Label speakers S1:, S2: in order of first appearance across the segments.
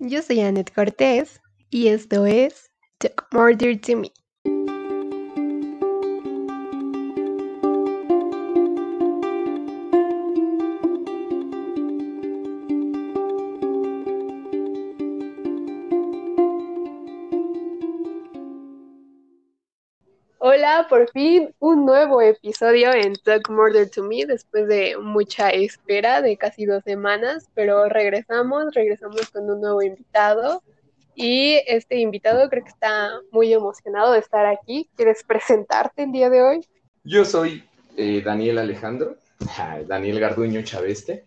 S1: Yo soy Annette Cortés y esto es Talk Murder to Me. Por fin un nuevo episodio en Talk Murder to Me después de mucha espera de casi dos semanas, pero regresamos, regresamos con un nuevo invitado y este invitado creo que está muy emocionado de estar aquí. ¿Quieres presentarte el día de hoy?
S2: Yo soy eh, Daniel Alejandro, Daniel Garduño Chaveste,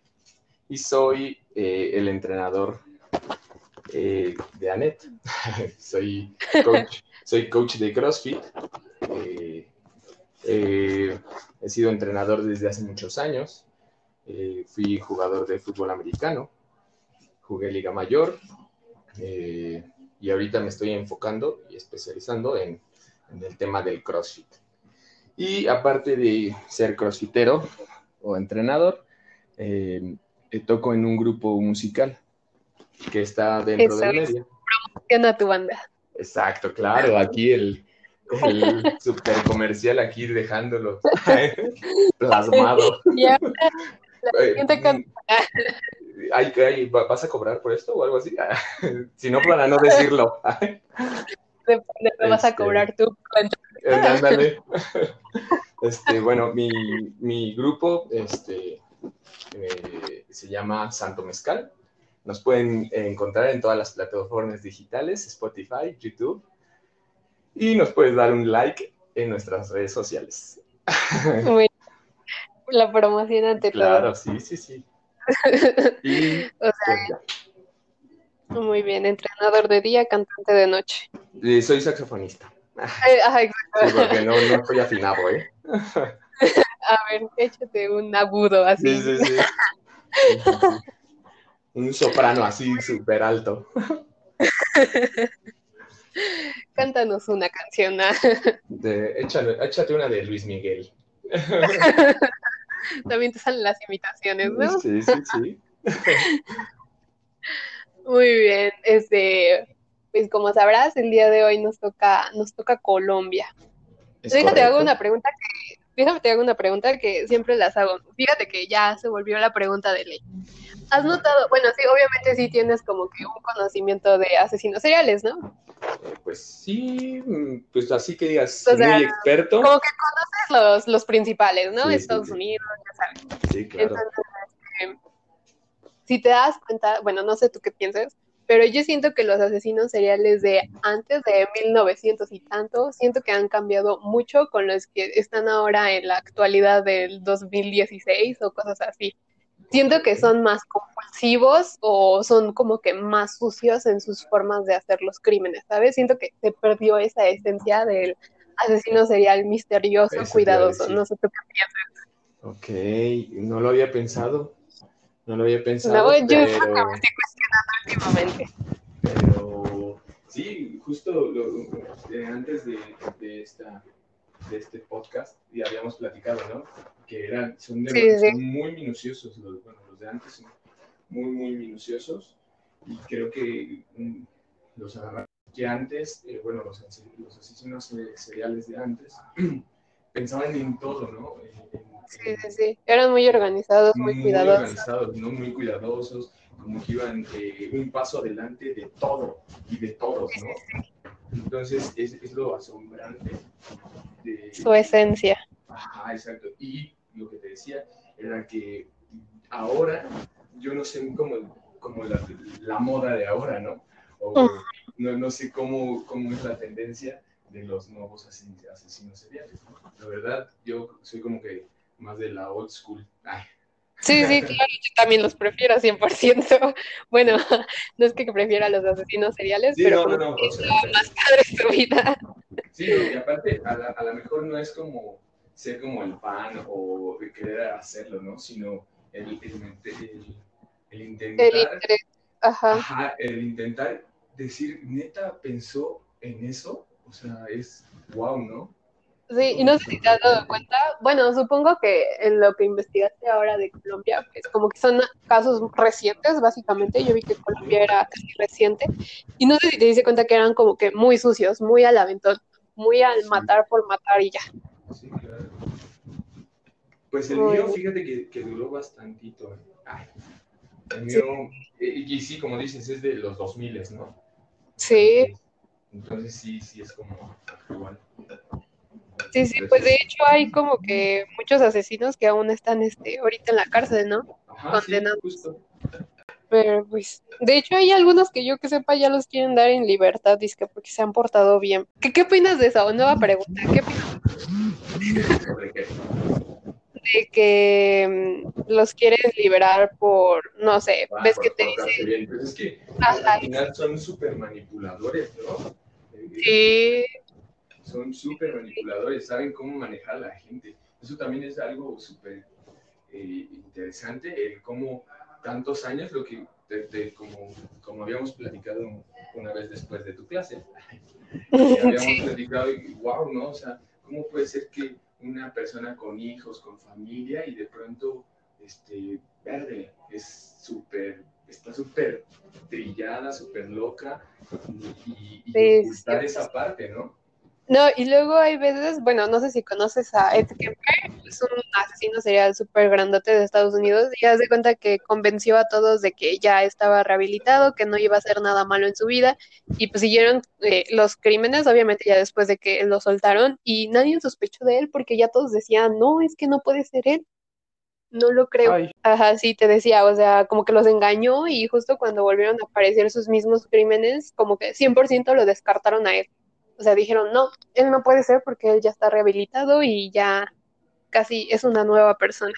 S2: y soy eh, el entrenador eh, de Anet. soy, coach, soy coach de CrossFit. he sido entrenador desde hace muchos años. fui jugador de fútbol americano. Jugué Liga Mayor, eh, y ahorita me estoy enfocando y especializando en, el tema del CrossFit. Y aparte de ser crossfitero o entrenador, eh, toco en un grupo musical que está dentro del medio.
S1: Promociona tu banda.
S2: Exacto, claro, aquí el, el super comercial aquí dejándolo plasmado. La gente ¿vas a cobrar por esto o algo así? si no, para no decirlo.
S1: Después vas a este, cobrar tú.
S2: Este, bueno, mi, mi grupo este, eh, se llama Santo Mezcal. Nos pueden encontrar en todas las plataformas digitales, Spotify, YouTube. Y nos puedes dar un like en nuestras redes sociales.
S1: Muy la promoción ante
S2: Claro, sí, sí, sí.
S1: Pues muy bien, entrenador de día, cantante de noche.
S2: soy saxofonista. Eh, porque no, no estoy afinado, ¿eh?
S1: A ver, échate un agudo así. Sí, sí, sí.
S2: Un soprano así súper alto.
S1: Cántanos una canción. ¿ah?
S2: échate una de Luis Miguel.
S1: También te salen las imitaciones, ¿no?
S2: Sí, sí, sí.
S1: Muy bien, este, pues como sabrás, el día de hoy nos toca, nos toca Colombia. Déjate te hago una pregunta que, déjame te hago una pregunta que siempre las hago. Fíjate que ya se volvió la pregunta de ley. ¿Has notado, bueno, sí, obviamente sí tienes como que un conocimiento de asesinos seriales, ¿no?
S2: Eh, pues sí, mm, pues así que digas, muy experto.
S1: Como que conoces los, los principales, ¿no? Estados Unidos, ya sabes.
S2: Sí, claro.
S1: Este, si te das cuenta, bueno, no sé tú qué piensas, pero yo siento que los asesinos seriales de antes de 1900 y tanto, siento que han cambiado mucho con los que están ahora en la actualidad del 2016 o cosas así siento que son más compulsivos o son como que más sucios en sus formas de hacer los crímenes, ¿sabes? Siento que se perdió esa esencia del asesino serial misterioso, cuidadoso, no sé tú qué piensas.
S2: Ok, no lo había pensado, no lo había pensado. No,
S1: yo pero... me estoy cuestionando últimamente.
S2: Pero sí, justo lo, eh, antes de, de esta de este podcast y habíamos platicado, ¿no? Que eran, son, muy minuciosos, los, bueno, los de antes son muy, muy minuciosos y creo que mm, los que antes, eh, bueno, los, los, asesinos seriales de antes pensaban en todo, ¿no?
S1: sí, sí, sí, eran muy organizados, muy, muy cuidadosos.
S2: organizados, ¿no? Muy cuidadosos, como que iban eh, un paso adelante de todo y de todos, ¿no? Entonces, es, es lo asombrante de...
S1: Su esencia.
S2: Ajá, exacto. Y lo que te decía era que ahora, yo no sé cómo, cómo la, la, moda de ahora, ¿no? O no, no, sé cómo, cómo es la tendencia de los nuevos asesinos seriales. La verdad, yo soy como que más de la old school. Ay,
S1: Sí, sí, claro, yo también los prefiero 100%. Bueno, no es que prefiera a los asesinos seriales, pero no, no, es más padre su vida.
S2: Sí, y aparte, a lo mejor no es como ser como el pan o querer hacerlo, ¿no? Sino el, el, el, intentar... El
S1: ajá.
S2: Ajá, el intentar decir, neta, pensó en eso, o sea, es wow, ¿no?
S1: Sí, y no sé si te has dado cuenta, bueno, supongo que en lo que investigaste ahora de Colombia, pues como que son casos recientes, básicamente, yo vi que Colombia era casi reciente, y no sé si te diste cuenta que eran como que muy sucios, muy al aventón, muy al matar por matar y ya. Sí, claro.
S2: Pues el mío, fíjate que, que duró bastantito. Ay, el mío, y, y, sí, como dices, es de los 2000, ¿no?
S1: Sí.
S2: Entonces sí, sí es como igual.
S1: Sí, sí, pues de hecho hay como que muchos asesinos que aún están este, ahorita en la cárcel, ¿no?
S2: Ajá, justo.
S1: Pero pues, de hecho hay algunos que yo que sepa ya los quieren dar en libertad, disque porque se han portado bien. ¿Qué, qué opinas de eso? Nueva pregunta, ¿qué opinas? ¿Sobre qué? De que mm, los quieren liberar por, no sé, ah, ves que te dicen...
S2: Pues es que al final son súper manipuladores, ¿no?
S1: Sí
S2: son súper manipuladores, saben cómo manejar a la gente. Eso también es algo súper eh, interesante, el cómo tantos años, lo que, como, como habíamos platicado una vez después de tu clase, habíamos platicado y wow, ¿no? O sea, ¿cómo puede ser que una persona con hijos, con familia y de pronto, este, verde, es súper, está súper trillada, súper loca y, y, esa parte, ¿no?
S1: No, y luego hay veces, bueno, no sé si conoces a Ed Kemper, es un asesino serial súper grandote de Estados Unidos, y hace cuenta que convenció a todos de que ya estaba rehabilitado, que no iba a hacer nada malo en su vida, y pues siguieron eh, los crímenes, obviamente ya después de que lo soltaron, y nadie sospechó de él porque ya todos decían, no, es que no puede ser él. No lo creo. Ajá, sí, te decía, o sea, como que los engañó y justo cuando volvieron a aparecer sus mismos crímenes, como que 100% lo descartaron a él. O sea, dijeron, no, él no puede ser porque él ya está rehabilitado y ya casi es una nueva persona.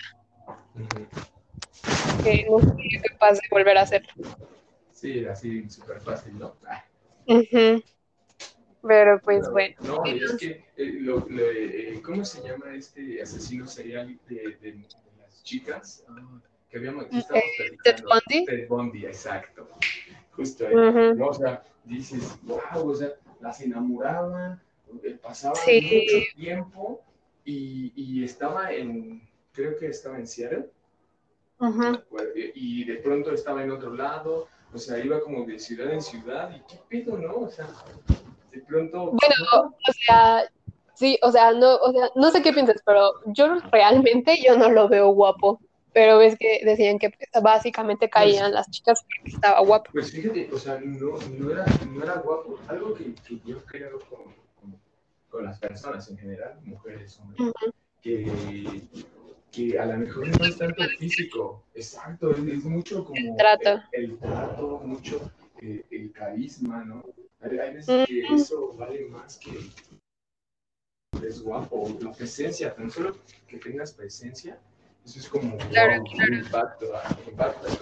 S1: Que no es capaz de volver a hacerlo.
S2: Sí, así súper fácil, ¿no?
S1: Pero pues bueno.
S2: No, y es que, eh, lo, eh, ¿cómo se llama este asesino serial de, de, las chicas? Ah, que habíamos, que estábamos
S1: eh, Ted Bundy.
S2: Ted Bundy, exacto. Justo ahí. ¿no? O sea, dices, wow, o sea, las enamoraba, eh, pasaba mucho tiempo y, y, estaba en, creo que estaba en Seattle, y de pronto estaba en otro lado, o sea, iba como de ciudad en ciudad, y qué pedo, ¿no? O sea, de pronto...
S1: Bueno, o sea, sí, o sea, no, o sea, no sé qué piensas, pero yo realmente yo no lo veo guapo pero ves que decían que pues, básicamente caían las chicas porque estaba guapo.
S2: Pues fíjate, o sea, no, no, era, no era guapo. Algo que, que yo creo con, con, las personas en general, mujeres, hombres, que, que a lo mejor no es tanto físico, exacto, es, mucho como
S1: el trato,
S2: el, trato mucho eh, el carisma, ¿no? Hay, hay veces que eso vale más que es guapo, la presencia, tan solo que tengas presencia eso es como
S1: claro,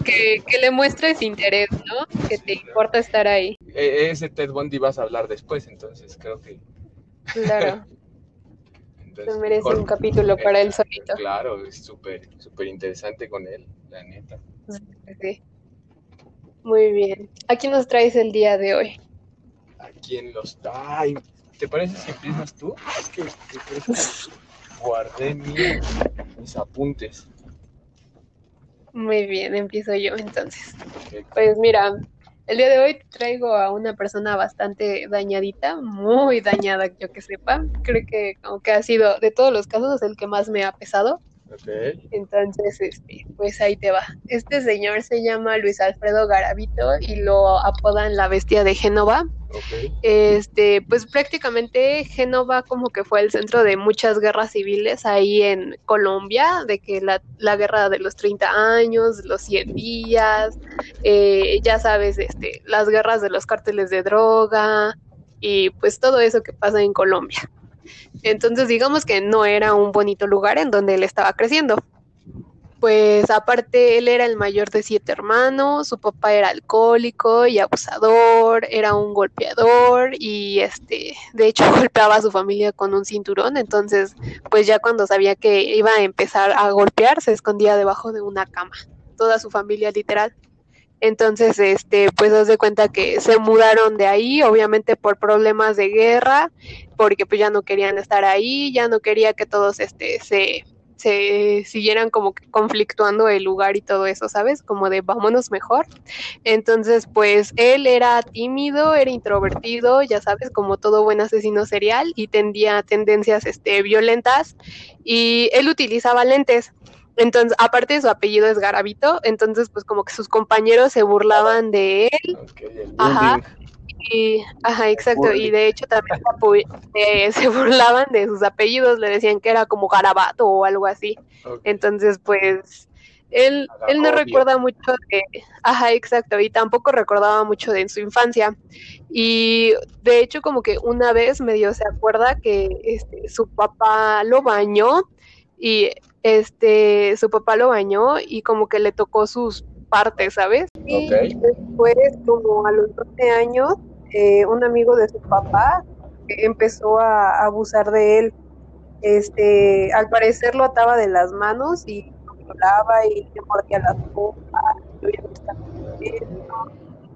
S1: Que, que, le muestres interés, ¿no? Que te importa estar ahí.
S2: E, ese Ted Bundy vas a hablar después, entonces creo que.
S1: Claro. entonces, merece un capítulo para él solito.
S2: Claro, es súper, súper interesante con él, la neta.
S1: Sí. Muy bien. ¿A quién nos traes el día de hoy?
S2: ¿A quién los trae? ¿Te parece si empiezas tú? Es que, que guardé mis apuntes.
S1: Muy bien, empiezo yo entonces. Pues mira, el día de hoy traigo a una persona bastante dañadita, muy dañada, yo que sepa. Creo que aunque ha sido de todos los casos el que más me ha pesado. Entonces, este, pues ahí te va. Este señor se llama Luis Alfredo Garavito y lo apodan la bestia de Génova. Este, pues prácticamente Génova como que fue el centro de muchas guerras civiles ahí en Colombia, de que la, la guerra de los 30 años, los 100 días, eh, ya sabes, este, las guerras de los cárteles de droga y pues todo eso que pasa en Colombia. Entonces digamos que no era un bonito lugar en donde él estaba creciendo. Pues aparte él era el mayor de siete hermanos, su papá era alcohólico y abusador, era un golpeador y este, de hecho golpeaba a su familia con un cinturón, entonces pues ya cuando sabía que iba a empezar a golpear se escondía debajo de una cama, toda su familia literal. Entonces, este, pues haz de cuenta que se mudaron de ahí, obviamente por problemas de guerra, porque pues ya no querían estar ahí, ya no quería que todos este se se siguieran como conflictuando el lugar y todo eso, ¿sabes? Como de vámonos mejor. Entonces, pues él era tímido, era introvertido, ya sabes, como todo buen asesino serial y tendía tendencias este, violentas y él utilizaba lentes. Entonces, aparte de su apellido es Garavito, entonces pues como que sus compañeros se burlaban de él. Ajá. Y, ajá, exacto. Y de hecho también eh, se burlaban de sus apellidos, le decían que era como Garabato o algo así. Entonces, pues, él, él no recuerda mucho de, ajá, exacto, y tampoco recordaba mucho de su infancia. Y de hecho, como que una vez medio se acuerda que este, su papá lo bañó y este, su papá lo bañó y como que le tocó sus partes, ¿sabes? Y después, como a los 12 años, eh, un amigo de su papá empezó a abusar de él. Este, al parecer lo ataba de las manos y lo violaba y le mordía las copas.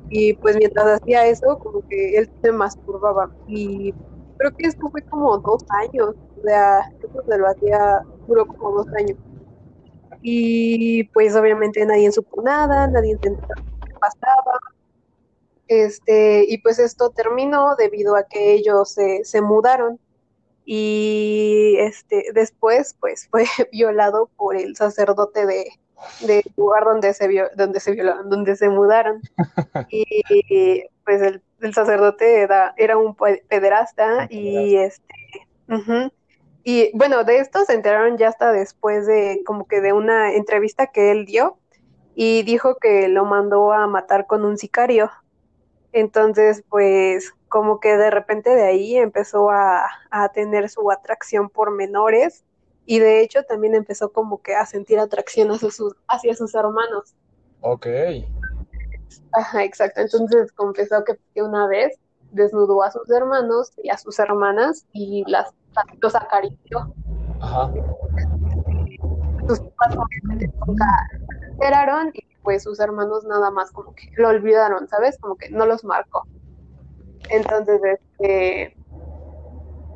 S1: Y pues mientras hacía eso, como que él se masturbaba. Y creo que esto fue como dos años. Sea, eso se lo hacía, duró como dos años. Y pues obviamente nadie supo nada, nadie entendió qué pasaba este, y pues esto terminó debido a que ellos se, se mudaron y este, después pues fue violado por el sacerdote de, del lugar donde se vio, donde se violaron, donde se mudaron. y pues el, el sacerdote era, era, un pederasta y este y bueno, de esto se enteraron ya hasta después de como que de una entrevista que él dio y dijo que lo mandó a matar con un sicario. Entonces, pues como que de repente de ahí empezó a, tener su atracción por menores y de hecho también empezó como que a sentir atracción hacia sus, hacia sus hermanos.
S3: Ok.
S1: Ajá, exacto. Entonces confesó que una vez desnudó a sus hermanos y a sus hermanas y las los acarició. Ajá. Sus papás obviamente nunca se enteraron y pues sus hermanos nada más como que lo olvidaron, ¿sabes? Como que no los marcó. Entonces, este,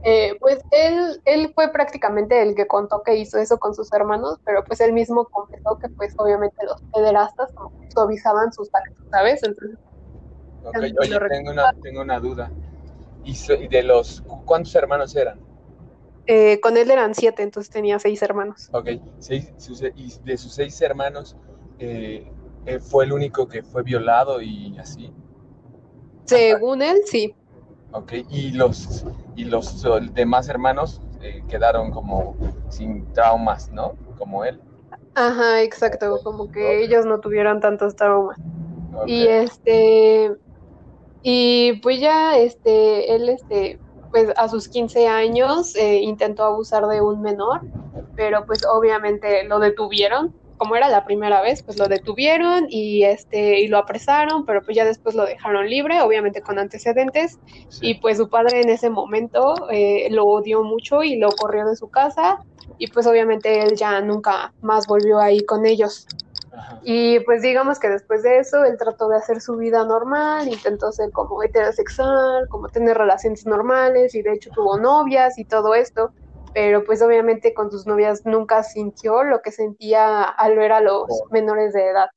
S1: eh, pues él, él fue prácticamente el que contó que hizo eso con sus hermanos, pero pues él mismo confesó que pues obviamente los pederastas como suavizaban sus actos, ¿sabes? Entonces,
S3: oye, tengo una, tengo una duda. ¿Y de los cuántos hermanos eran?
S1: Eh, con él eran siete, entonces tenía seis hermanos.
S3: Ok, seis, y de sus seis hermanos, eh, eh, fue el único que fue violado y así.
S1: Según él, sí.
S3: Ok, y los, y los demás hermanos quedaron como sin traumas, ¿no? Como él.
S1: Ajá, exacto, como que ellos no tuvieron tantos traumas. Y este, y pues ya, este, él, este, pues a sus 15 años eh, intentó abusar de un menor, pero pues obviamente lo detuvieron. Como era la primera vez, pues lo detuvieron y este y lo apresaron, pero pues ya después lo dejaron libre, obviamente con antecedentes, y pues su padre en ese momento eh, lo odió mucho y lo corrió de su casa, y pues obviamente él ya nunca más volvió ahí con ellos. Y pues digamos que después de eso él trató de hacer su vida normal, intentó ser como heterosexual, como tener relaciones normales y de hecho tuvo novias y todo esto, pero pues obviamente con sus novias nunca sintió lo que sentía al ver a los menores de edad.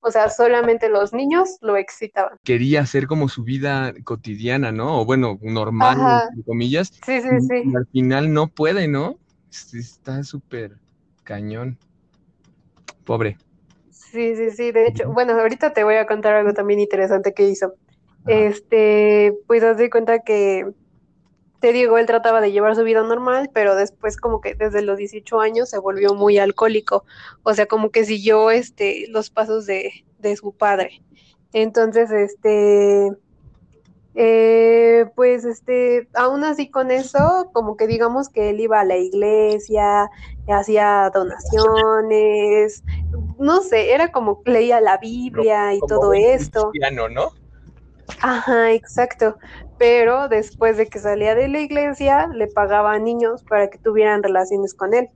S1: O sea, solamente los niños lo excitaban.
S3: Quería hacer como su vida cotidiana, ¿no? O bueno, normal, entre comillas.
S1: Sí, sí, sí.
S3: Y al final no puede, ¿no? Está súper cañón. Pobre.
S1: Sí, sí, sí. De hecho, bueno, ahorita te voy a contar algo también interesante que hizo. Este, pues haz de cuenta que te digo, él trataba de llevar su vida normal, pero después como que desde los 18 años se volvió muy alcohólico, o sea, como que siguió este los pasos de, de su padre. Entonces, este, eh, pues este, aún así con eso, como que digamos que él iba a la iglesia, hacía donaciones, no sé, era como leía la Biblia y todo esto.
S3: Cristiano, ¿no?
S1: Ajá, exacto pero después de que salía de la iglesia le pagaba a niños para que tuvieran relaciones con él.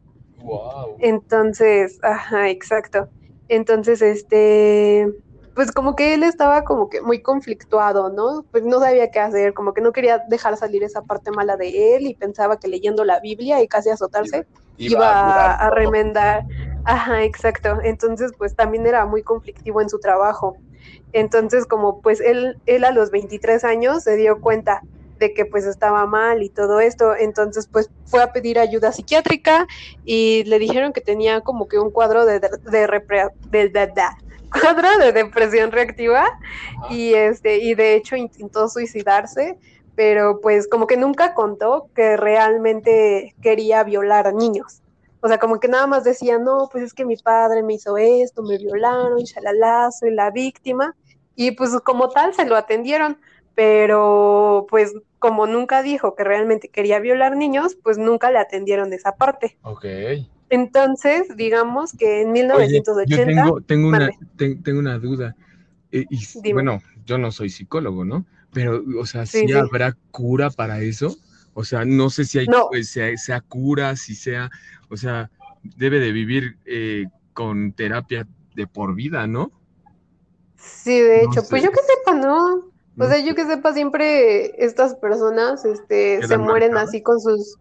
S3: Wow.
S1: Entonces, ajá, exacto. Entonces, este, pues como que él estaba como que muy conflictuado, ¿no? Pues no sabía qué hacer, como que no quería dejar salir esa parte mala de él y pensaba que leyendo la Biblia y casi azotarse iba, a, remendar. Ajá, exacto. Entonces, pues también era muy conflictivo en su trabajo. Entonces, como pues él, él a los 23 años se dio cuenta de que pues estaba mal y todo esto, entonces pues fue a pedir ayuda psiquiátrica y le dijeron que tenía como que un cuadro de, de, de, de cuadro de depresión reactiva y este y de hecho intentó suicidarse, pero pues como que nunca contó que realmente quería violar a niños. O sea, como que nada más decía, no, pues es que mi padre me hizo esto, me violaron, shalala, soy la víctima. Y pues como tal se lo atendieron, pero pues como nunca dijo que realmente quería violar niños, pues nunca le atendieron esa parte.
S2: Ok.
S1: Entonces, digamos que en 1980... yo
S2: tengo, tengo, una, tengo una duda. Eh, y, bueno, yo no soy psicólogo, ¿no? Pero, o sea, ¿sí, habrá cura para eso? O sea, no sé si hay, pues, sea, cura, si sea, o sea, debe de vivir eh, con terapia de por vida, ¿no?
S1: Sí, de hecho, pues yo que sepa, no. O sea, yo que sepa, siempre estas personas este, se mueren así con sus...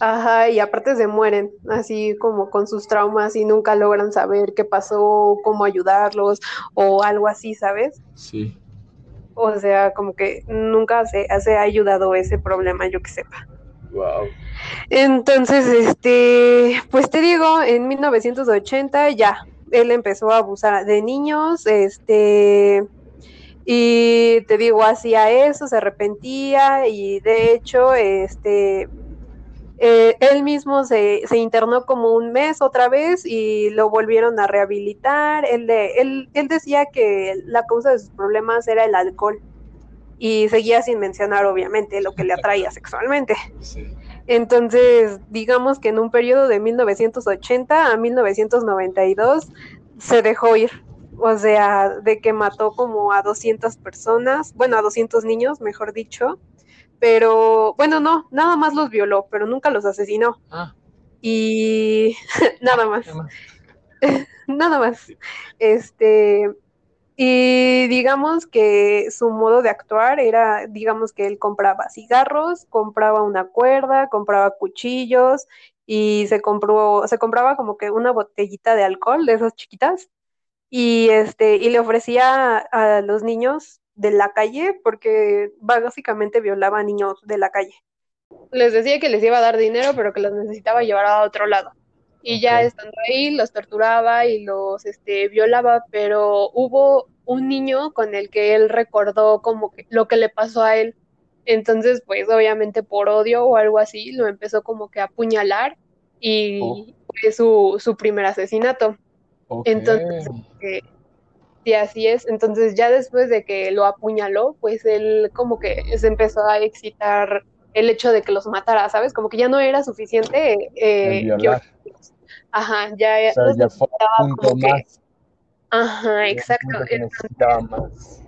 S1: Ajá, y aparte se mueren así como con sus traumas y nunca logran saber qué pasó, cómo ayudarlos o algo así, ¿sabes?
S2: Sí.
S1: O sea, como que nunca se, se ha ayudado ese problema, yo que sepa.
S2: Wow.
S1: Entonces, este, pues te digo, en 1980 ya, él empezó a abusar de niños, este, y te digo, hacía eso, se arrepentía y de hecho, este, eh, él mismo se, se, internó como un mes otra vez y lo volvieron a rehabilitar. Él, él, él decía que la causa de sus problemas era el alcohol y seguía sin mencionar obviamente lo que le atraía sexualmente. Entonces, digamos que en un periodo de 1980 a 1992 se dejó ir o sea, de que mató como a 200 personas, bueno, a 200 niños, mejor dicho, pero bueno, no, nada más los violó, pero nunca los asesinó.
S2: Ah.
S1: Y nada más. nada más. Este, y digamos que su modo de actuar era, digamos que él compraba cigarros, compraba una cuerda, compraba cuchillos y se compró, se compraba como que una botellita de alcohol de esas chiquitas y este y le ofrecía a los niños de la calle porque básicamente violaba a niños de la calle. Les decía que les iba a dar dinero, pero que los necesitaba llevar a otro lado. Y ya estando ahí los torturaba y los este violaba, pero hubo un niño con el que él recordó como que lo que le pasó a él. Entonces, pues obviamente por odio o algo así, lo empezó como que a apuñalar y oh. fue su, su primer asesinato. Entonces, eh, sí, así es. Entonces, ya después de que lo apuñaló, pues él como que se empezó a excitar el hecho de que los matara, ¿sabes? Como que ya no era suficiente. Eh, ajá, ya,
S2: o sea, ya fue un punto más.
S1: Ajá, exacto.
S2: necesitaba más.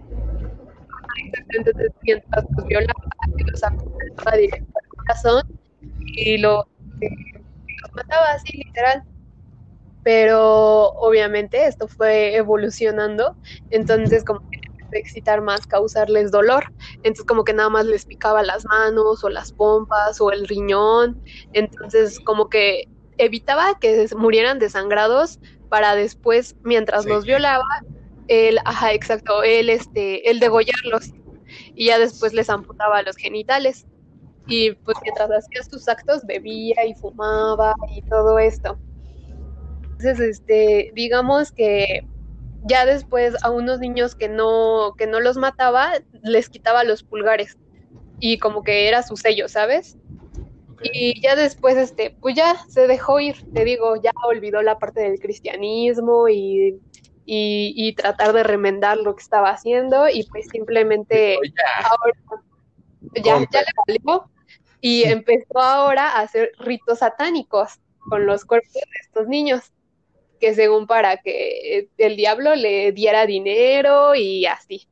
S1: Entonces, mientras los violaba, los apuñalaba directo al corazón y lo, eh, los mataba así, literal pero obviamente esto fue evolucionando, entonces como que excitar más, causarles dolor, entonces como que nada más les picaba las manos o las pompas o el riñón, entonces como que evitaba que murieran desangrados para después, mientras los violaba, él, ajá, exacto, él, este, él degollarlos y ya después les amputaba los genitales. Y pues mientras hacía sus actos bebía y fumaba y todo esto. Entonces, este, digamos que ya después a unos niños que no, que no los mataba, les quitaba los pulgares y como que era su sello, ¿sabes? Y ya después, este, pues ya se dejó ir, te digo, ya olvidó la parte del cristianismo y, y, tratar de remendar lo que estaba haciendo y pues simplemente ahora ya, ya le valió y empezó ahora a hacer ritos satánicos con los cuerpos de estos niños que según para que el diablo le diera dinero y así.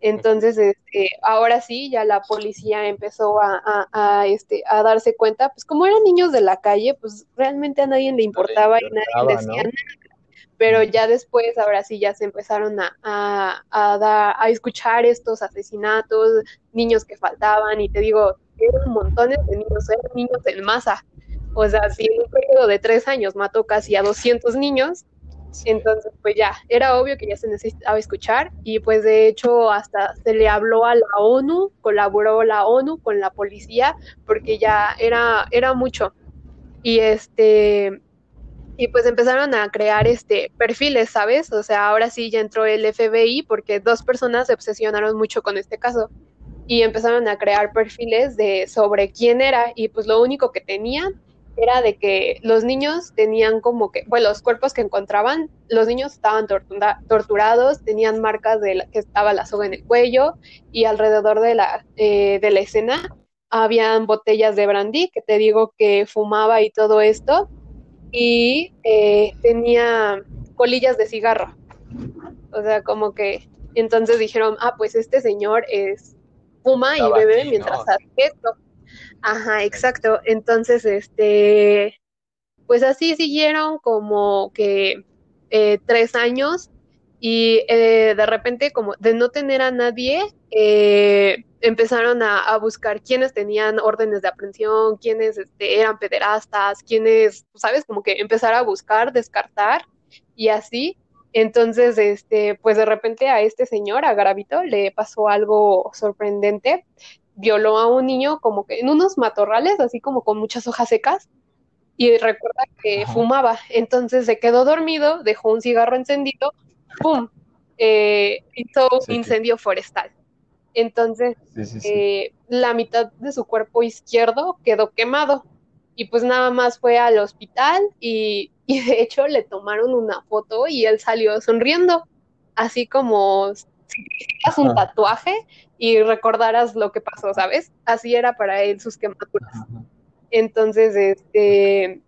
S1: Entonces, este, ahora sí, ya la policía empezó a, este, a darse cuenta, pues como eran niños de la calle, pues realmente a nadie le importaba y nadie decía nada. pero ya después, ahora sí, ya se empezaron a, a, dar, a escuchar estos asesinatos, niños que faltaban, y te digo, eran montones de niños, eran niños en masa. O sea, si en un periodo de tres años mató casi a 200 niños, entonces pues ya, era obvio que ya se necesitaba escuchar y pues de hecho hasta se le habló a la ONU, colaboró la ONU con la policía porque ya era, era mucho. Y este, y pues empezaron a crear este perfiles, ¿sabes? O sea, ahora sí ya entró el FBI porque dos personas se obsesionaron mucho con este caso y empezaron a crear perfiles de sobre quién era y pues lo único que tenían era de que los niños tenían como que, bueno, los cuerpos que encontraban, los niños estaban torturados, tenían marcas de la, que estaba la soga en el cuello y alrededor de la, eh, de la escena habían botellas de brandy, que te digo que fumaba y todo esto, y eh, tenía colillas de cigarro. O sea, como que entonces dijeron, ah, pues este señor es fuma y bebe mientras hace esto. Ajá, exacto. Entonces, este, pues así siguieron como que eh, tres años y eh, de repente como de no tener a nadie, eh, empezaron a, buscar quiénes tenían órdenes de aprehensión, quiénes este, eran pederastas, quiénes, sabes, como que empezar a buscar, descartar y así. Entonces, este, pues de repente a este señor, a Gravito, le pasó algo sorprendente. Violó a un niño como que en unos matorrales, así como con muchas hojas secas, y recuerda que fumaba. Entonces se quedó dormido, dejó un cigarro encendido, ¡pum! Eh, hizo un incendio forestal. Entonces, eh, la mitad de su cuerpo izquierdo quedó quemado. Y pues nada más fue al hospital y, de hecho le tomaron una foto y él salió sonriendo, así como si hicieras un tatuaje y recordaras lo que pasó, ¿sabes? Así era para él sus quemaduras. Entonces, este,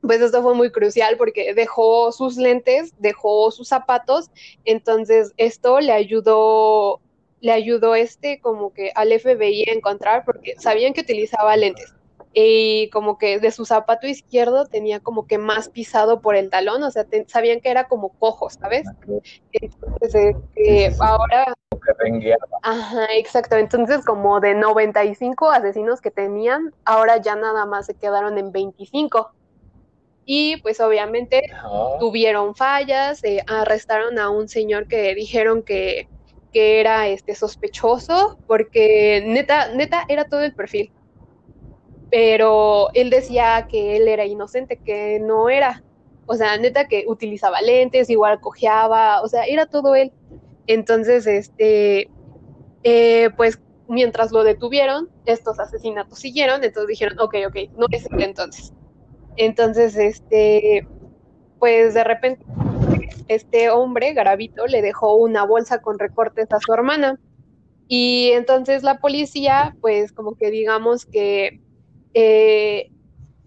S1: pues esto fue muy crucial porque dejó sus lentes, dejó sus zapatos, entonces esto le ayudó, le ayudó este como que al FBI a encontrar porque sabían que utilizaba lentes y como que de su zapato izquierdo tenía como que más pisado por el talón, o sea, sabían que era como cojo, ¿sabes? Entonces, este, ahora... Ajá, exacto, entonces como de 95 asesinos que tenían, ahora ya nada más se quedaron en 25 y pues obviamente tuvieron fallas, eh, arrestaron a un señor que dijeron que, que, era este sospechoso, porque neta, neta era todo el perfil. Pero él decía que él era inocente, que no era. O sea, neta que utilizaba lentes, igual cojeaba, o sea, era todo él. Entonces, este, eh, pues mientras lo detuvieron, estos asesinatos siguieron, entonces dijeron, ok, ok, no es él entonces. Entonces, este, pues de repente este hombre, Garavito, le dejó una bolsa con recortes a su hermana. Y entonces la policía, pues como que digamos que eh,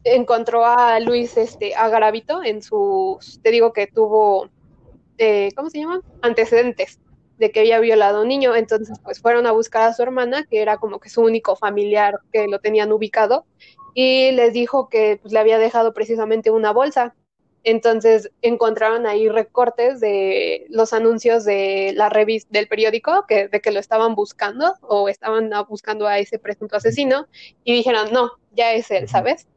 S1: encontró a Luis, este, a Garavito en sus, te digo que tuvo, eh, ¿cómo se llama? Antecedentes de que había violado a un niño. Entonces, pues fueron a buscar a su hermana, que era como que su único familiar que lo tenían ubicado, y les dijo que pues, le había dejado precisamente una bolsa. Entonces encontraron ahí recortes de los anuncios de la revista del periódico que, de que lo estaban buscando o estaban buscando a ese presunto asesino y dijeron, no, ya es él, ¿sabes?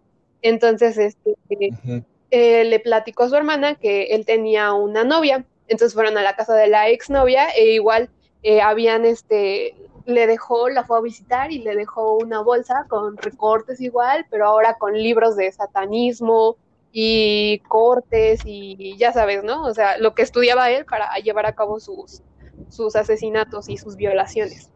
S1: Entonces este, eh, le platicó a su hermana que él tenía una novia, entonces fueron a la casa de la exnovia e igual eh, habían este le dejó, la fue a visitar y le dejó una bolsa con recortes igual, pero ahora con libros de satanismo y cortes y ya sabes, ¿no? O sea, lo que estudiaba él para llevar a cabo sus, sus asesinatos y sus violaciones.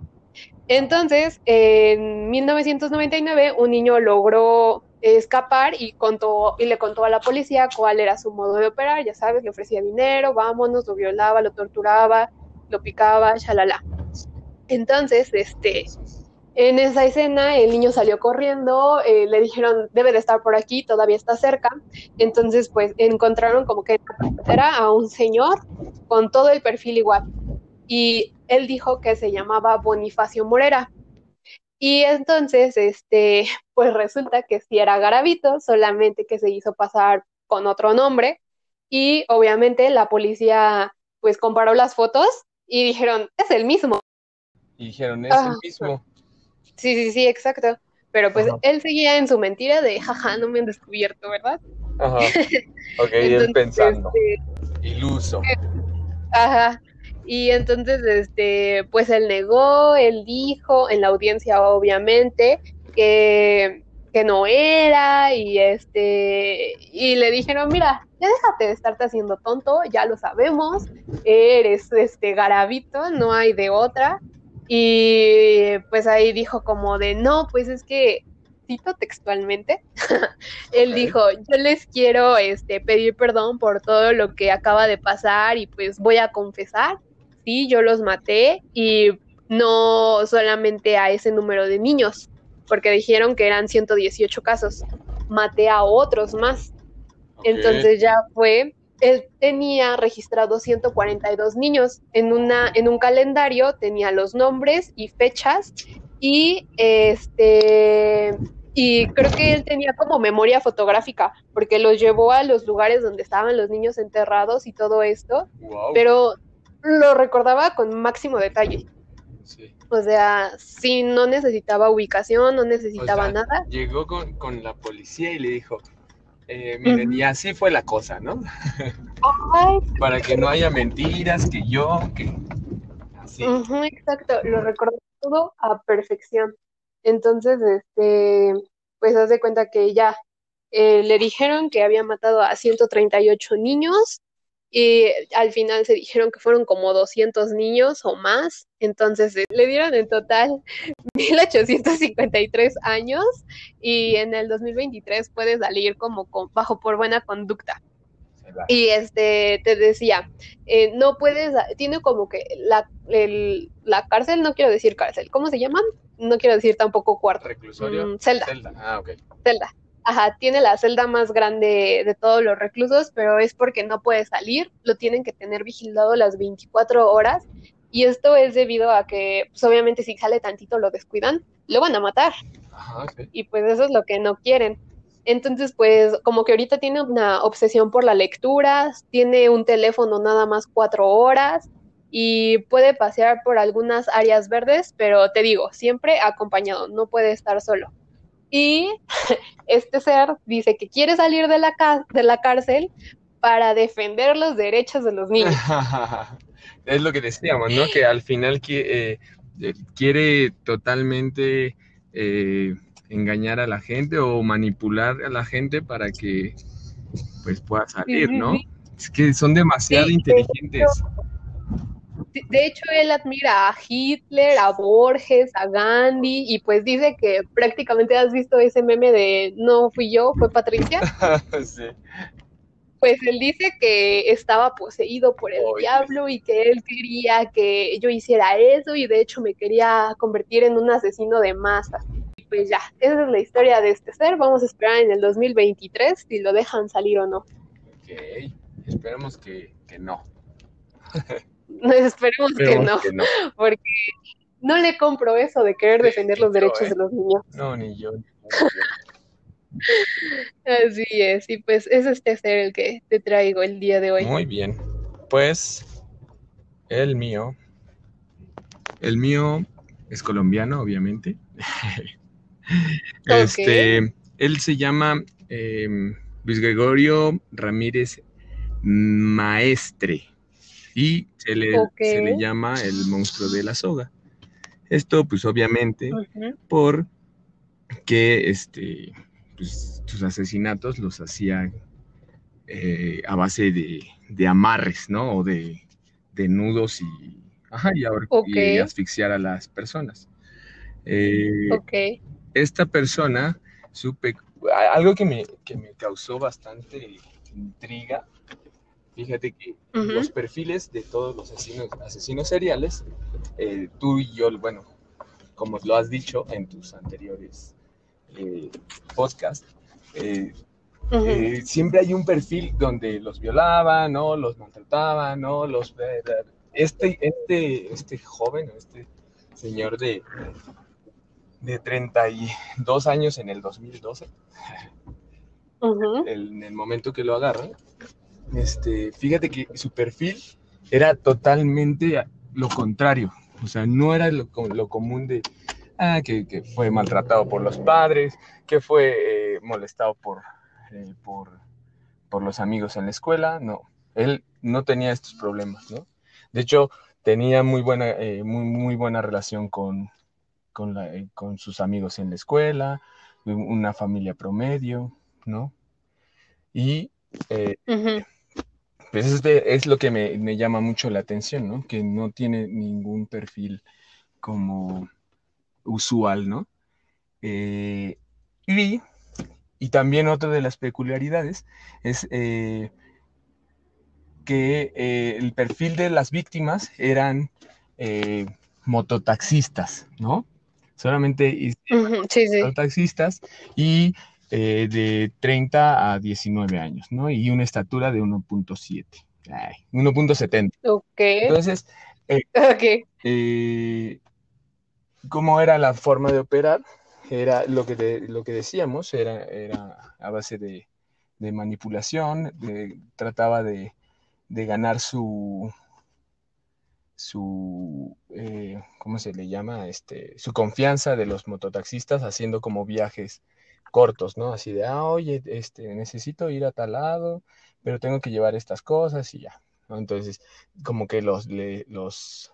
S1: Entonces, en 1999, un niño logró escapar y contó y le contó a la policía cuál era su modo de operar, ya sabes, le ofrecía dinero, vámonos, lo violaba, lo torturaba, lo picaba, shalala. Entonces, este, en esa escena el niño salió corriendo, eh, le dijeron, debe de estar por aquí, todavía está cerca. Entonces, pues encontraron como que era a un señor con todo el perfil igual. Y él dijo que se llamaba Bonifacio Morera. Y entonces, este, pues resulta que sí era Garavito, solamente que se hizo pasar con otro nombre y obviamente la policía pues comparó las fotos y dijeron, es el mismo.
S2: Y dijeron, es el ah, mismo.
S1: Sí, sí, sí, exacto. Pero pues él seguía en su mentira de, jaja, no me han descubierto, ¿verdad?
S2: Ajá. Ok, él pensando. Este, Iluso.
S1: Ajá. Y entonces, este, pues él negó, él dijo, en la audiencia obviamente, que, que no era, y este, y le dijeron, mira, ya déjate de estarte haciendo tonto, ya lo sabemos, eres este garabito, no hay de otra. Y pues ahí dijo como de, no, pues es que, cito textualmente, él dijo, yo les quiero este, pedir perdón por todo lo que acaba de pasar y pues voy a confesar. Sí, yo los maté y no solamente a ese número de niños, porque dijeron que eran 118 casos, maté a otros más. Entonces ya fue, él tenía registrado 142 niños en, una, en un calendario, tenía los nombres y fechas y este y creo que él tenía como memoria fotográfica, porque los llevó a los lugares donde estaban los niños enterrados y todo esto, pero lo recordaba con máximo detalle. Sí. O sea, sí, no necesitaba ubicación, no necesitaba nada.
S2: Llegó con, la policía y le dijo, eh, miren, y así fue la cosa, ¿no? Para que no haya mentiras, que yo, que
S1: así. exacto, lo recordó todo a perfección. Entonces, este, pues haz de cuenta que ya eh, le dijeron que había matado a 138 niños, y al final se dijeron que fueron como 200 niños o más, entonces eh, le dieron en total 1853 años y en el 2023 puede salir como bajo por buena conducta. Y este te decía, eh, no puedes, tiene como que la, la cárcel, no quiero decir cárcel, ¿cómo se llaman? No quiero decir tampoco cuarto.
S2: Reclusorio.
S1: Mm, celda.
S2: celda. Ah, ok.
S1: Celda ajá, tiene la celda más grande de todos los reclusos, pero es porque no puede salir, lo tienen que tener vigilado las 24 horas y esto es debido a que, pues obviamente si sale tantito lo descuidan, lo van a matar. Ajá, Y pues eso es lo que no quieren. Entonces, pues como que ahorita tiene una obsesión por la lectura, tiene un teléfono nada más cuatro horas y puede pasear por algunas áreas verdes, pero te digo, siempre acompañado, no puede estar solo. Y este ser dice que quiere salir de la, de la cárcel para defender los derechos de los niños.
S2: es lo que decíamos, ¿no? Que al final eh, quiere totalmente eh, engañar a la gente o manipular a la gente para que pues pueda salir, ¿no? Es que son demasiado inteligentes.
S1: De hecho, él admira a Hitler, a Borges, a Gandhi, y pues dice que prácticamente has visto ese meme de no fui yo, fue Patricia. sí. Pues él dice que estaba poseído por el diablo y que él quería que yo hiciera eso y de hecho me quería convertir en un asesino de masa. Y pues ya, esa es la historia de este ser. Vamos a esperar en el 2023 si lo dejan salir o no.
S2: Ok, esperemos que, que no.
S1: Esperemos que no, porque no le compro eso de querer defender los derechos ¿eh? de los niños.
S2: No, ni yo.
S1: Así es, y pues es este ser el que te traigo el día de hoy.
S2: Muy bien, pues el mío, el mío es colombiano, obviamente. Este, él se llama eh, Luis Gregorio Ramírez Maestre y se le, se le llama el monstruo de la soga. Esto, pues obviamente, por que este, pues, sus asesinatos los hacía eh, a base de, amarres, ¿no? O de, nudos y, ajá, y, asfixiar a las personas. Eh, esta persona, supe, algo que me, que me causó bastante intriga Fíjate que los perfiles de todos los asesinos, asesinos seriales, eh, tú y yo, bueno, como lo has dicho en tus anteriores eh, podcasts, eh, siempre hay un perfil donde los violaban, ¿no? Los maltrataban, ¿no? Los, este, este, este joven, este señor de, de 32 años en el 2012, en el momento que lo agarran, este, fíjate que su perfil era totalmente lo contrario. O sea, no era lo, común de, ah, que, fue maltratado por los padres, que fue eh, molestado por, eh, por, por, los amigos en la escuela. No, él no tenía estos problemas, ¿no? De hecho, tenía muy buena, eh, muy, muy buena relación con, con, con sus amigos en la escuela, una familia promedio, ¿no? Y pues es, lo que me, llama mucho la atención, ¿no? Que no tiene ningún perfil como usual, ¿no? Eh, y, también otra de las peculiaridades es eh, que eh, el perfil de las víctimas eran mototaxistas, ¿no? Solamente mototaxistas y eh, de 30 a 19 años, ¿no? Y una estatura de 1.7, 1.70.
S1: Ok.
S2: Entonces, eh, eh, ¿cómo era la forma de operar? Era lo que, lo que decíamos, era, era a base de, manipulación, trataba de, ganar su, su ¿cómo se le llama? Este, su confianza de los mototaxistas haciendo como viajes cortos, ¿no? Así de, ah, oye, este, necesito ir a tal lado, pero tengo que llevar estas cosas y ya. Entonces, como que los, los,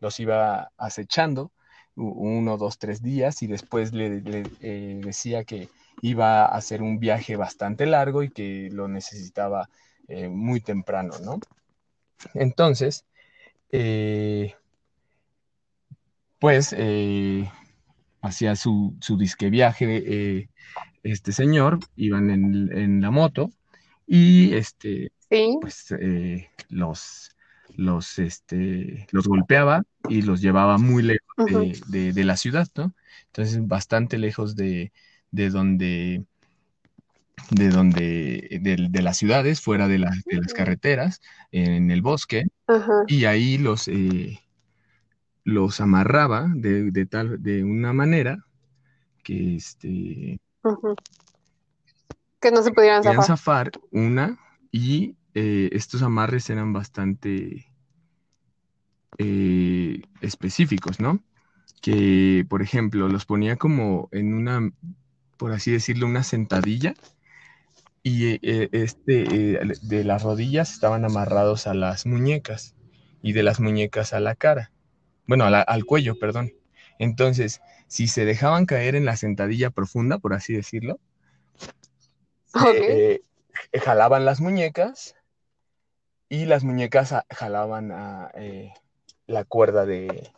S2: los iba acechando uno, dos, tres días y después le, eh, decía que iba a hacer un viaje bastante largo y que lo necesitaba eh, muy temprano, ¿no? Entonces, eh, pues hacía su, su disque viaje este señor, iban en, la moto y este, pues eh, los, los, este, los golpeaba y los llevaba muy lejos de, la ciudad, ¿no? Entonces, bastante lejos de, de donde de donde, de, las ciudades, fuera de, las carreteras, en el bosque, y ahí los, eh, los amarraba de, tal, de una manera que este,
S1: que no se pudieran zafar.
S2: zafar una y eh, estos amarres eran bastante eh, específicos, ¿no? Que, por ejemplo, los ponía como en una, por así decirlo, una sentadilla y eh, este, de las rodillas estaban amarrados a las muñecas y de las muñecas a la cara, bueno, al cuello, perdón. Entonces, si se dejaban caer en la sentadilla profunda, por así decirlo, eh, jalaban las muñecas y las muñecas jalaban a, eh, la cuerda de,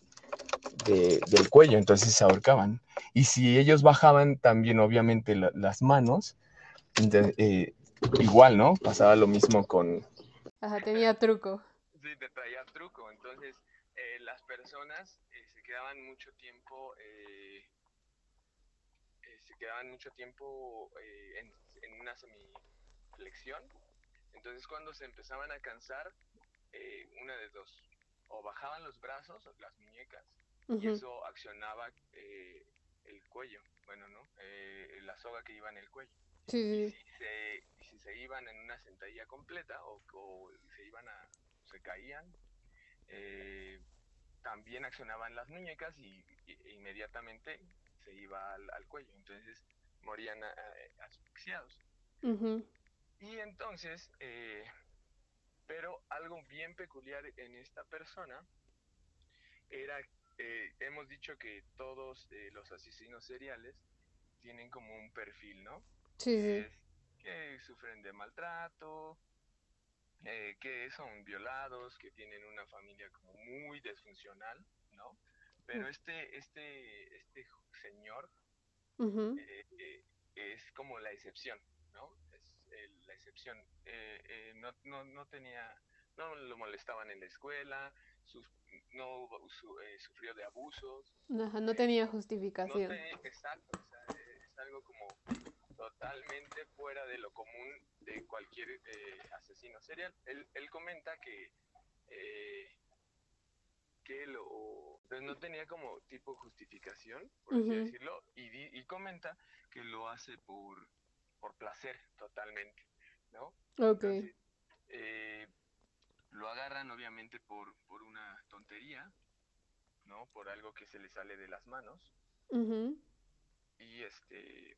S2: del cuello, entonces se ahorcaban. Y si ellos bajaban también, obviamente, las manos, eh, igual, ¿no? Pasaba lo mismo con...
S1: Ajá, tenía truco.
S2: Sí, te traía truco. Entonces, las personas quedaban mucho tiempo, eh, eh, se quedaban mucho tiempo eh, en, en, una semiflexión. Entonces cuando se empezaban a cansar, una de dos, o bajaban los brazos, o las muñecas, y eso accionaba el cuello, bueno, ¿no? la soga que iba en el cuello.
S1: Sí.
S2: Y, si se, si se iban en una sentadilla completa o, o se iban a, se caían, eh, también accionaban las muñecas y, inmediatamente se iba al, cuello, entonces morían eh, asfixiados. Y entonces, eh, pero algo bien peculiar en esta persona era, eh, hemos dicho que todos los asesinos seriales tienen como un perfil, ¿no?
S1: Sí.
S2: que sufren de maltrato, eh, que son violados, que tienen una familia como muy disfuncional, ¿no? Pero este, este, este señor eh, eh, es como la excepción, ¿no? Es la excepción. no, no, no tenía, no lo molestaban en la escuela, sus, no sufrió de abusos.
S1: no tenía justificación.
S2: exacto, o sea, es algo como totalmente fuera de lo común de cualquier eh, asesino serial. Él, él comenta que, eh, que lo, pues no tenía como tipo justificación, por así decirlo, y, y, comenta que lo hace por, por placer totalmente, ¿no?
S1: Ok.
S2: eh, lo agarran obviamente por, por una tontería, ¿no? Por algo que se le sale de las manos. Y este...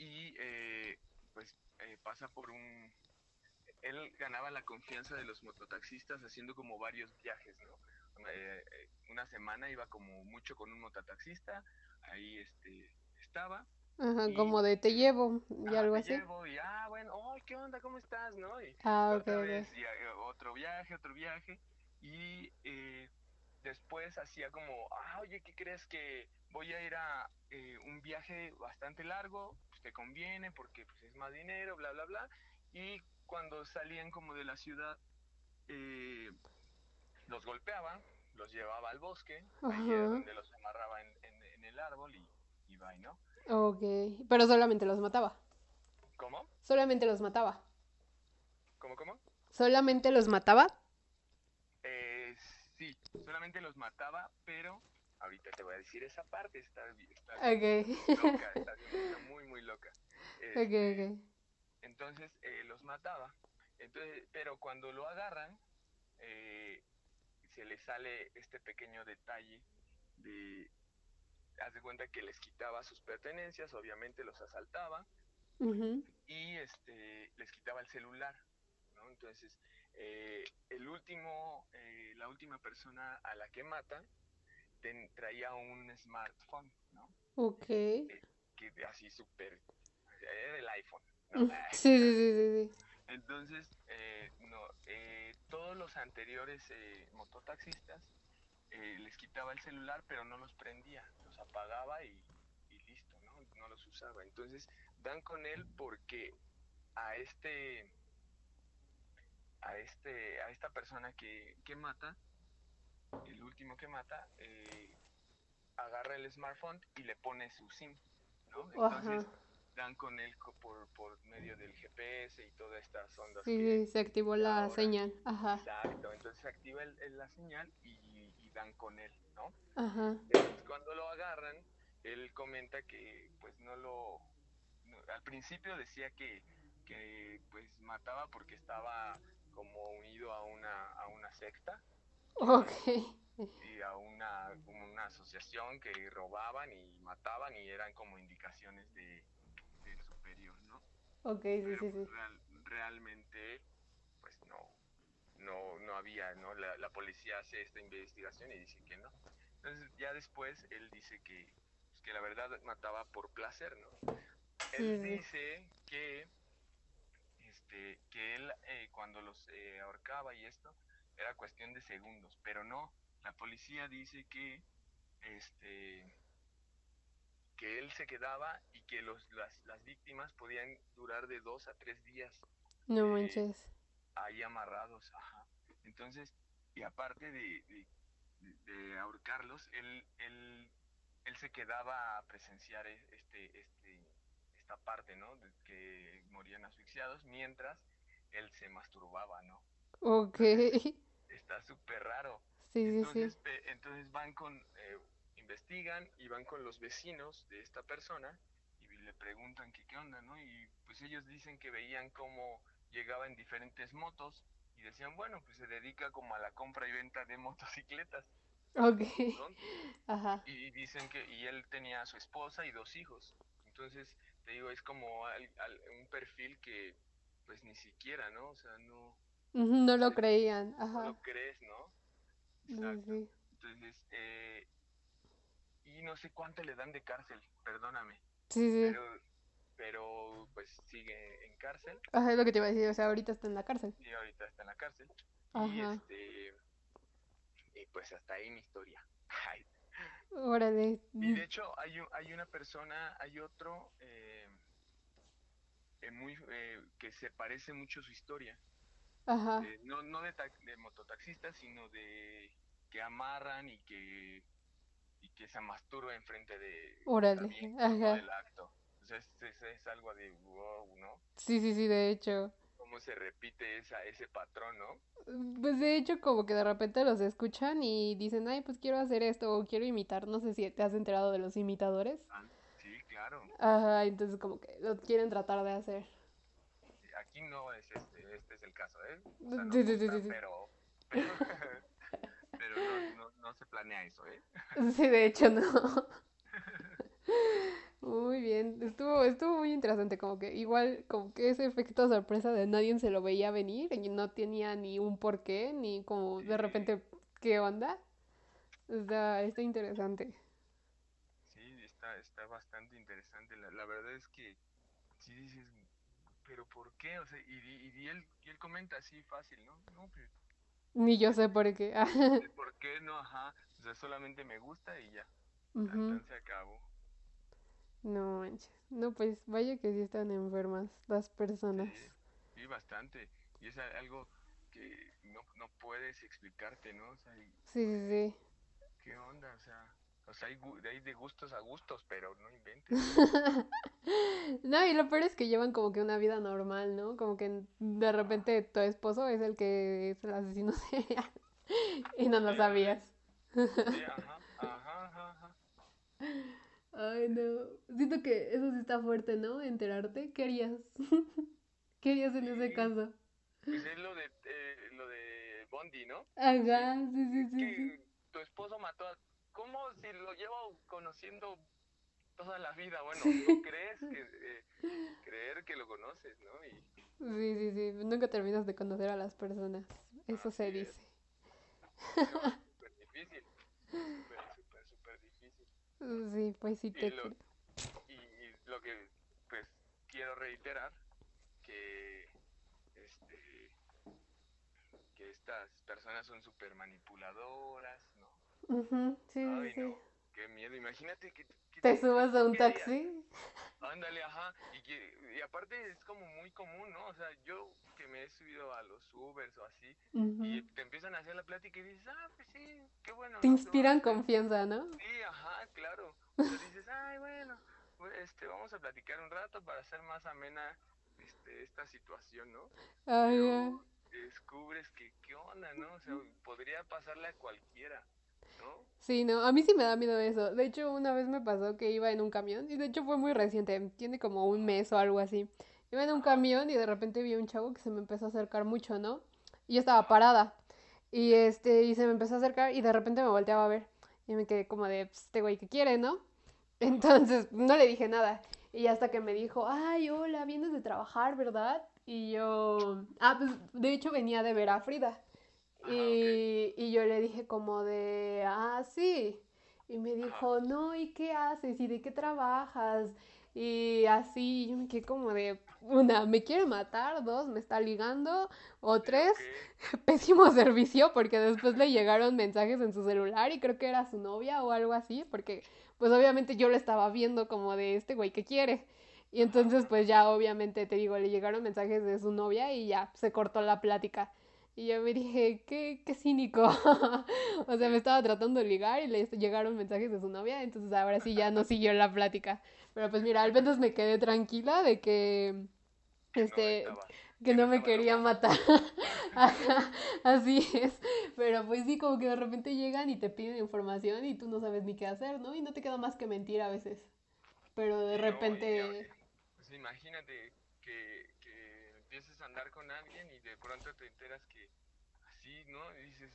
S2: Y eh, pues eh, pasa por un... Él ganaba la confianza de los mototaxistas haciendo como varios viajes, ¿no? una semana iba como mucho con un mototaxista, ahí este estaba
S1: Ajá, como de te llevo y algo
S2: te
S1: así.
S2: Llevo y, ah, bueno, oh, ¿qué onda? ¿Cómo estás? ¿No? Y
S1: ah,
S2: otra vez, y, eh, otro viaje, otro viaje. Y eh, después hacía como, ah, oye, ¿qué crees que voy a ir a eh, un viaje bastante largo? Pues te conviene porque pues, es más dinero, bla, bla, bla. Y cuando salían como de la ciudad, los golpeaba, los llevaba al bosque, ahí donde los amarraba en, en, el árbol y, y ¿no?
S1: Ok, pero solamente los mataba.
S2: ¿Cómo?
S1: Solamente los mataba.
S2: ¿Cómo, cómo?
S1: ¿Solamente los mataba?
S2: Eh, sí, solamente los mataba, pero ahorita te voy a decir esa parte, está, está loca, está, muy, muy loca.
S1: Este,
S2: entonces, eh, los mataba, entonces, pero cuando lo agarran, eh, se le sale este pequeño detalle de haz de cuenta que les quitaba sus pertenencias, obviamente los asaltaba y este les quitaba el celular, ¿no? Entonces, eh, el último, eh, la última persona a la que traía un smartphone, ¿no?
S1: Ok.
S2: Eh, que así súper, era el iPhone, ¿no?
S1: Sí, sí, sí, sí.
S2: Entonces, no, todos los anteriores mototaxistas les quitaba el celular, pero no los prendía apagaba y, listo, ¿no? No los usaba. Entonces dan con él porque a este a este a esta persona que, que mata el último que mata eh, agarra el smartphone y le pone su sim ¿no? entonces dan con él por, por medio del GPS y todas estas ondas
S1: sí, se activó la señal Ajá.
S2: exacto entonces se activa la señal y, y dan con él
S1: Ajá.
S2: cuando lo agarran, él comenta que pues no lo... al principio decía que, que pues mataba porque estaba como unido a una, a una secta.
S1: Ok.
S2: Y a una, una asociación que robaban y mataban y eran como indicaciones de, del superior, ¿no?
S1: Ok, sí, sí, sí.
S2: realmente, pues no, no, no había, ¿no? La, la, policía hace esta investigación y dice que no. Entonces ya después él dice que, pues, que la verdad mataba por placer, ¿no? Él dice que, este, que él eh, cuando los eh, ahorcaba y esto era cuestión de segundos, pero no, la policía dice que, este, que él se quedaba y que los, las, las víctimas podían durar de dos a tres días.
S1: No eh, manches
S2: ahí amarrados, ajá. Entonces, y aparte de, de, ahorcarlos, él, él, él se quedaba a presenciar e, este, este, esta parte, ¿no? De que morían asfixiados, mientras él se masturbaba, ¿no?
S1: Ok.
S2: Está súper raro.
S1: Sí,
S2: entonces,
S1: sí,
S2: entonces van con, eh, investigan y van con los vecinos de esta persona y le preguntan que qué onda, ¿no? Y pues ellos dicen que veían como llegaba en diferentes motos y decían, bueno, pues se dedica como a la compra y venta de motocicletas.
S1: Ok. Ajá.
S2: Y dicen que, y él tenía a su esposa y dos hijos. Entonces, te digo, es como un perfil que, pues ni siquiera, ¿no? O sea, no...
S1: No lo creían, ajá.
S2: No lo crees, ¿no? Exacto. Entonces, eh, y no sé cuánto le dan de cárcel, perdóname.
S1: Sí, sí.
S2: Pero pero pues sigue en cárcel.
S1: Ajá, es lo que te iba a decir, o sea, ahorita está en la cárcel.
S2: Sí, ahorita está en la cárcel. Y este y pues hasta ahí mi historia.
S1: Órale.
S2: Y de hecho hay, hay una persona, hay otro eh, eh muy eh, que se parece mucho su historia.
S1: Ajá.
S2: no no de, de mototaxistas, sino de que amarran y que y que se masturba enfrente de
S1: Órale. Ajá.
S2: del acto es, algo de wow, ¿no?
S1: Sí, sí, sí, de hecho.
S2: Cómo se repite esa, ese patrón, ¿no?
S1: Pues de hecho como que de repente los escuchan y dicen, ay, pues quiero hacer esto o quiero imitar, no sé si te has enterado de los imitadores.
S2: Ah, sí, claro.
S1: Ajá, entonces como que lo quieren tratar de hacer.
S2: Aquí no es, este, caso, ¿eh? pero, pero, no, no, se planea eso, ¿eh?
S1: Sí, de hecho no. Muy bien, estuvo, estuvo muy interesante, como que igual, como que ese efecto sorpresa de nadie se lo veía venir y no tenía ni un porqué, ni como de repente, ¿qué onda? Está, está interesante.
S2: Sí, está, está bastante interesante. La, la verdad es que si dices, pero ¿por qué? O sea, y, y, él, y él comenta así fácil, ¿no? No, pero...
S1: Ni yo sé por qué.
S2: ¿Por qué no? Ajá. O sea, solamente me gusta y ya. Entonces se acabó.
S1: No manches. No, pues vaya que sí están enfermas las personas.
S2: Sí, bastante. Y es algo que no, no puedes explicarte, ¿no? O sea,
S1: sí, sí, sí.
S2: ¿Qué onda? O sea, o sea, hay, hay de gustos a gustos, pero no inventes.
S1: no, y lo peor es que llevan como que una vida normal, ¿no? Como que de repente tu esposo es el que es el asesino serial y no lo sabías.
S2: Sí, ajá, ajá, ajá.
S1: Ay, no. Siento que eso sí está fuerte, ¿no? Enterarte. ¿Qué harías? ¿Qué harías en ese caso?
S2: Pues es lo de, eh, lo de Bondi, ¿no?
S1: Ajá, sí, sí, sí. Que
S2: tu esposo mató a... ¿Cómo si lo llevo conociendo toda la vida? Bueno, ¿tú crees que... Eh, creer que lo conoces, ¿no? Y...
S1: Sí, sí, sí. Nunca terminas de conocer a las personas. Eso se dice.
S2: súper difícil.
S1: Sí, pues sí te...
S2: Y lo, y, lo que pues quiero reiterar que este que estas personas son súper manipuladoras, ¿no?
S1: sí, sí.
S2: qué miedo. Imagínate que,
S1: te, subas a un taxi.
S2: Ándale, ajá. Y, que, y aparte es como muy común, ¿no? O sea, yo que me he subido a los Ubers o así, y te empiezan a hacer la plática y dices, ah, pues sí, qué bueno.
S1: Te inspiran confianza, ¿no?
S2: Sí, ajá, claro. O dices, ay, bueno, pues, este, vamos a platicar un rato para hacer más amena este, esta situación, ¿no?
S1: Ay,
S2: descubres que, ¿qué onda, no? O sea, podría pasarle a cualquiera. ¿No?
S1: Sí, no, a mí sí me da miedo eso. De hecho, una vez me pasó que iba en un camión, y de hecho fue muy reciente, tiene como un mes o algo así. Iba en un camión y de repente vi a un chavo que se me empezó a acercar mucho, ¿no? Y yo estaba parada. Y este, y se me empezó a acercar y de repente me volteaba a ver. Y me quedé como de, pues, este güey, ¿qué quiere, no? Entonces, no le dije nada. Y hasta que me dijo, ay, hola, vienes de trabajar, ¿verdad? Y yo, ah, pues de hecho venía de ver a Frida. Ah, y, y yo le dije como de, ah, sí. Y me dijo, no, ¿y qué haces? ¿Y de qué trabajas? Y así yo me quedé como de, una, me quiere matar, dos, me está ligando, o tres, pésimo servicio, porque después le llegaron mensajes en su celular y creo que era su novia o algo así, porque pues obviamente yo lo estaba viendo como de este güey que quiere. Y entonces pues ya obviamente te digo, le llegaron mensajes de su novia y ya se cortó la plática. Y yo me dije, qué, qué cínico. o sea, me estaba tratando de ligar y le llegaron mensajes de su novia, entonces ahora sí ya no siguió la plática. Pero pues mira, al menos me quedé tranquila de que, este, que no me quería matar. Así es. Pero pues sí, como que de repente llegan y te piden información y tú no sabes ni qué hacer, ¿no? Y no te queda más que mentir a veces. Pero de repente...
S2: pues imagínate que empiezas a andar con alguien y de pronto te enteras que así, ¿no? Y dices,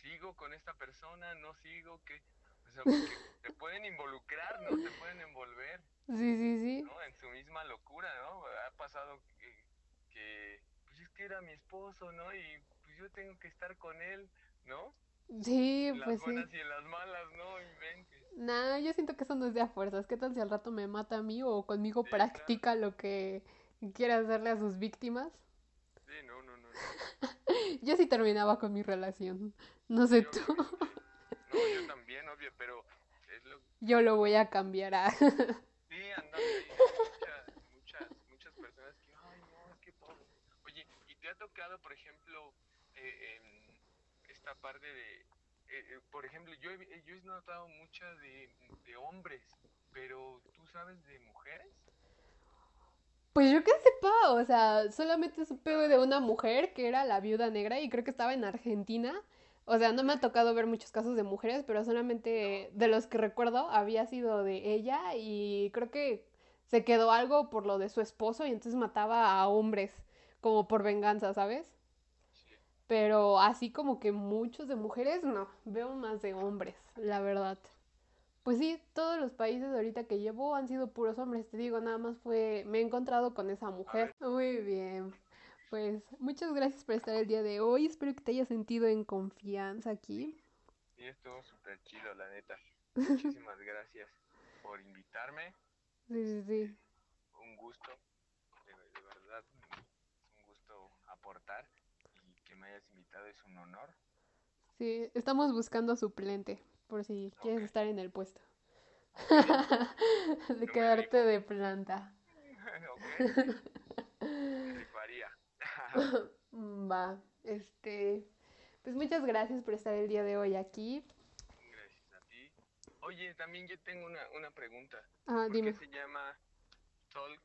S2: ¿sigo con esta persona? ¿No sigo? ¿Qué? O sea, porque te pueden involucrar, ¿no? Te pueden envolver.
S1: Sí, sí, sí.
S2: ¿no? En su misma locura, ¿no? Ha pasado que, pues es que era mi esposo, ¿no? Y pues yo tengo que estar con él, ¿no?
S1: Sí,
S2: en
S1: pues
S2: las buenas y en las malas, ¿no? Inventes.
S1: Nah, yo siento que eso no es de a fuerzas. ¿Qué tal si al rato me mata a mí o conmigo practica lo que quiere hacerle a sus víctimas.
S2: Sí, no, no, no.
S1: yo sí terminaba con mi relación. No sé tú.
S2: no, yo también, obvio, pero es lo...
S1: Yo lo voy a cambiar a...
S2: sí, andando ahí. Muchas, muchas, muchas personas que, ay, no, es que pobre. Oye, ¿y te ha tocado, por ejemplo, eh, esta parte de... Eh, eh, por ejemplo, yo he, yo he notado muchas de, de hombres, pero ¿tú sabes de mujeres?
S1: Pues yo que sepa, o sea, solamente supe de una mujer que era la viuda negra y creo que estaba en Argentina. O sea, no me ha tocado ver muchos casos de mujeres, pero solamente de los que recuerdo había sido de ella y creo que se quedó algo por lo de su esposo y entonces mataba a hombres como por venganza, ¿sabes? Pero así como que muchos de mujeres, no, veo más de hombres, la verdad. Pues sí, todos los países ahorita que llevo han sido puros hombres, te digo, nada más fue, me he encontrado con esa mujer. Muy bien. Pues muchas gracias por estar el día de hoy, espero que te hayas sentido en confianza aquí.
S2: Sí, estuvo súper chido, la neta. Muchísimas gracias por invitarme.
S1: Sí, sí, sí.
S2: Un gusto, de, verdad, un gusto aportar y que me hayas invitado es un honor.
S1: Sí, estamos buscando suplente, por si quieres estar en el puesto. de quedarte de planta. Va, este, pues muchas gracias por estar el día de hoy aquí.
S2: Gracias a ti. Oye, también yo tengo una, una pregunta.
S1: Ah,
S2: ¿Por
S1: dime.
S2: qué se llama Talk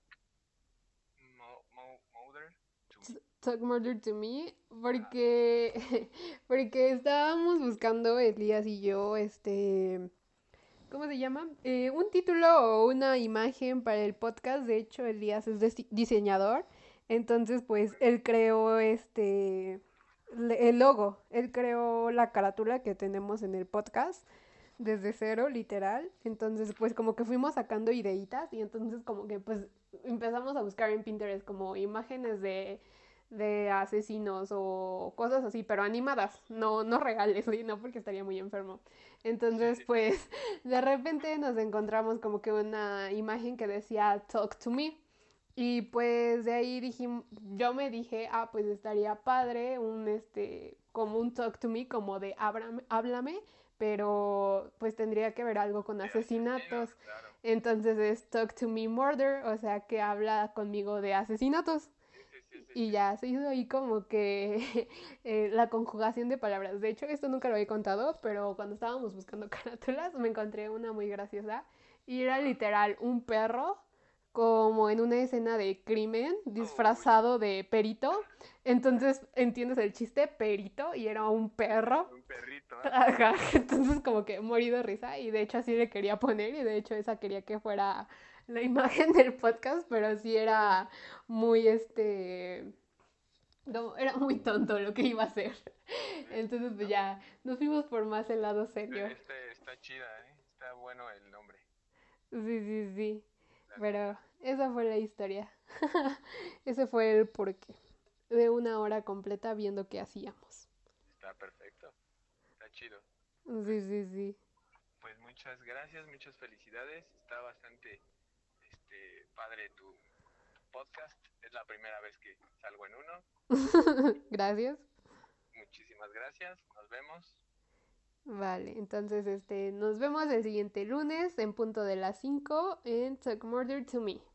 S2: Murder to Me?
S1: Talk Murder to Me, porque, porque estábamos buscando Elías y yo, este, ¿cómo se llama? Eh, un título o una imagen para el podcast. De hecho, Elías es diseñador. Entonces, pues, él creó este, el logo, él creó la carátula que tenemos en el podcast desde cero, literal. Entonces, pues como que fuimos sacando ideitas y entonces como que pues empezamos a buscar en Pinterest como imágenes de, de asesinos o cosas así, pero animadas, no, no reales, no porque estaría muy enfermo. Entonces, pues de repente nos encontramos como que una imagen que decía Talk to me. Y pues de ahí dijimos, yo me dije, ah, pues estaría padre un, este, como un talk to me, como de háblame, pero pues tendría que ver algo con asesinatos. Entonces es talk to me murder, o sea que habla conmigo de asesinatos. Y ya se hizo ahí como que eh, la conjugación de palabras. De hecho, esto nunca lo había contado, pero cuando estábamos buscando carátulas me encontré una muy graciosa. Y era literal un perro como en una escena de crimen disfrazado de perito. Entonces, ¿entiendes el chiste? Perito y era un perro.
S2: Un perrito.
S1: ¿eh? Ajá. Entonces, como que morí de risa y de hecho así le quería poner y de hecho esa quería que fuera la imagen del podcast, pero sí era muy este... No, era muy tonto lo que iba a hacer. Entonces, pues ya, nos fuimos por más el lado serio.
S2: Este, está chida, ¿eh? Está bueno el nombre.
S1: Sí, sí, sí. Pero esa fue la historia. Ese fue el porqué. De una hora completa viendo qué hacíamos.
S2: Está perfecto. Está chido.
S1: Sí, sí, sí.
S2: Pues muchas gracias, muchas felicidades. Está bastante padre tu podcast. Es la primera vez que salgo en uno.
S1: gracias.
S2: Muchísimas gracias. Nos vemos.
S1: Vale, entonces este, nos vemos el siguiente lunes en punto de las 5 en Talk Murder to Me.